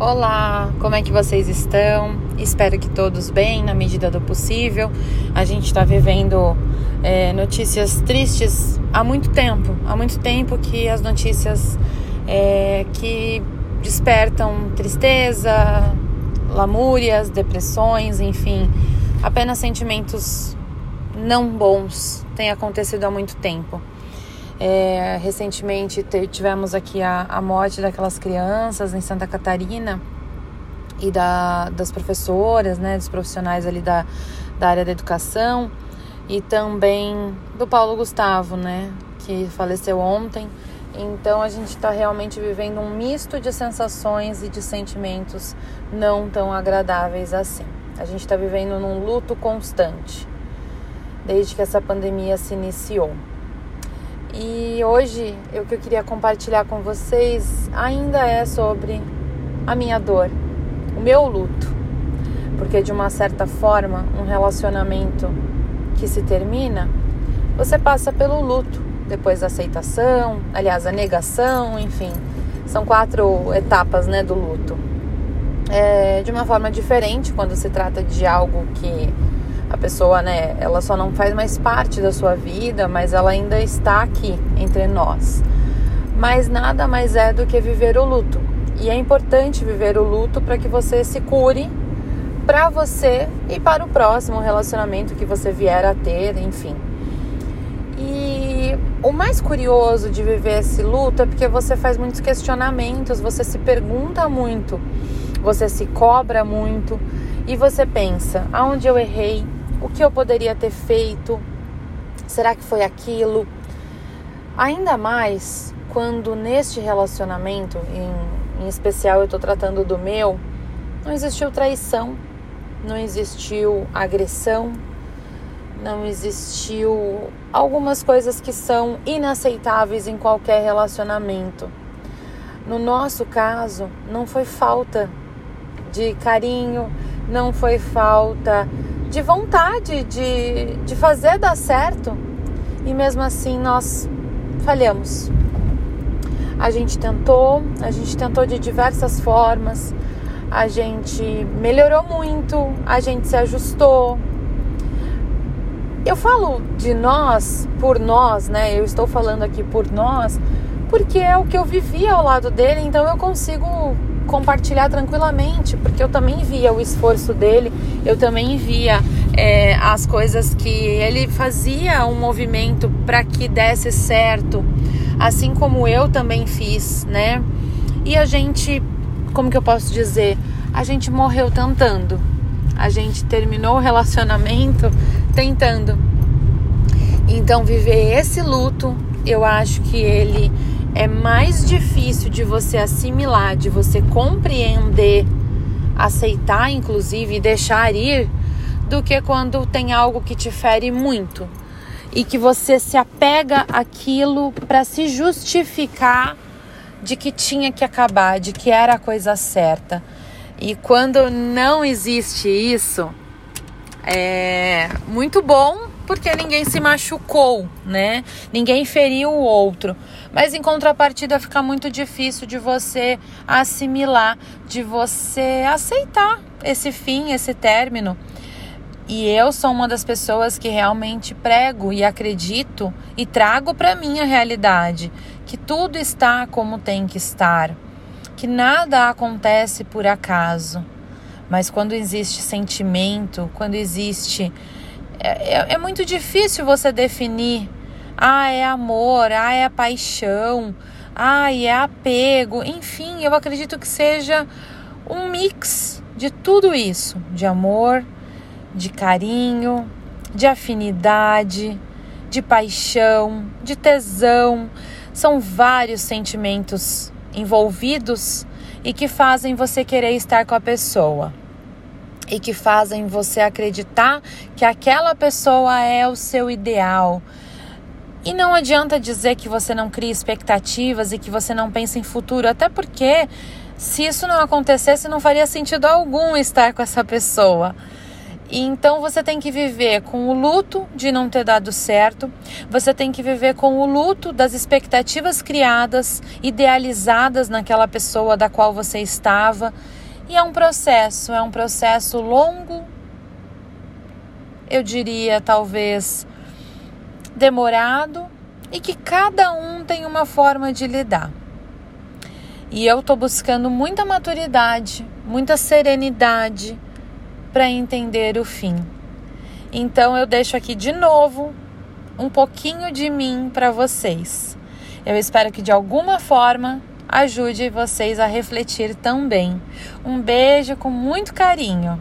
Olá, como é que vocês estão? Espero que todos bem, na medida do possível. A gente está vivendo é, notícias tristes há muito tempo. Há muito tempo que as notícias é, que despertam tristeza, lamúrias, depressões, enfim, apenas sentimentos não bons têm acontecido há muito tempo. É, recentemente tivemos aqui a, a morte daquelas crianças em Santa Catarina e da, das professoras, né, dos profissionais ali da, da área da educação e também do Paulo Gustavo, né, que faleceu ontem. Então a gente está realmente vivendo um misto de sensações e de sentimentos não tão agradáveis assim. A gente está vivendo num luto constante desde que essa pandemia se iniciou. E hoje o que eu queria compartilhar com vocês ainda é sobre a minha dor, o meu luto. Porque de uma certa forma, um relacionamento que se termina, você passa pelo luto, depois a aceitação, aliás, a negação, enfim, são quatro etapas né, do luto. É, de uma forma diferente quando se trata de algo que a pessoa, né, ela só não faz mais parte da sua vida, mas ela ainda está aqui entre nós. Mas nada mais é do que viver o luto. E é importante viver o luto para que você se cure para você e para o próximo relacionamento que você vier a ter, enfim. E o mais curioso de viver esse luto é porque você faz muitos questionamentos, você se pergunta muito, você se cobra muito e você pensa: aonde eu errei? O que eu poderia ter feito? Será que foi aquilo? Ainda mais quando neste relacionamento, em, em especial eu estou tratando do meu, não existiu traição, não existiu agressão, não existiu algumas coisas que são inaceitáveis em qualquer relacionamento. No nosso caso, não foi falta de carinho, não foi falta de vontade de, de fazer dar certo e mesmo assim nós falhamos. A gente tentou, a gente tentou de diversas formas, a gente melhorou muito, a gente se ajustou. Eu falo de nós, por nós, né? Eu estou falando aqui por nós, porque é o que eu vivi ao lado dele, então eu consigo compartilhar tranquilamente, porque eu também via o esforço dele, eu também via é, as coisas que ele fazia um movimento para que desse certo, assim como eu também fiz, né? E a gente, como que eu posso dizer? A gente morreu tentando, a gente terminou o relacionamento tentando. Então, viver esse luto, eu acho que ele é mais difícil de você assimilar, de você compreender, aceitar, inclusive, e deixar ir, do que quando tem algo que te fere muito e que você se apega àquilo para se justificar de que tinha que acabar, de que era a coisa certa. E quando não existe isso, é muito bom porque ninguém se machucou, né? Ninguém feriu o outro. Mas em contrapartida fica muito difícil de você assimilar, de você aceitar esse fim, esse término. E eu sou uma das pessoas que realmente prego e acredito e trago para minha realidade que tudo está como tem que estar, que nada acontece por acaso. Mas quando existe sentimento, quando existe é, é, é muito difícil você definir. Ah, é amor, ah, é paixão, ah, é apego. Enfim, eu acredito que seja um mix de tudo isso: de amor, de carinho, de afinidade, de paixão, de tesão. São vários sentimentos envolvidos e que fazem você querer estar com a pessoa e que fazem você acreditar que aquela pessoa é o seu ideal. E não adianta dizer que você não cria expectativas e que você não pensa em futuro, até porque se isso não acontecesse, não faria sentido algum estar com essa pessoa. E então você tem que viver com o luto de não ter dado certo, você tem que viver com o luto das expectativas criadas, idealizadas naquela pessoa da qual você estava. E é um processo, é um processo longo, eu diria talvez demorado e que cada um tem uma forma de lidar. E eu estou buscando muita maturidade, muita serenidade para entender o fim. Então eu deixo aqui de novo um pouquinho de mim para vocês. Eu espero que de alguma forma ajude vocês a refletir também. Um beijo com muito carinho.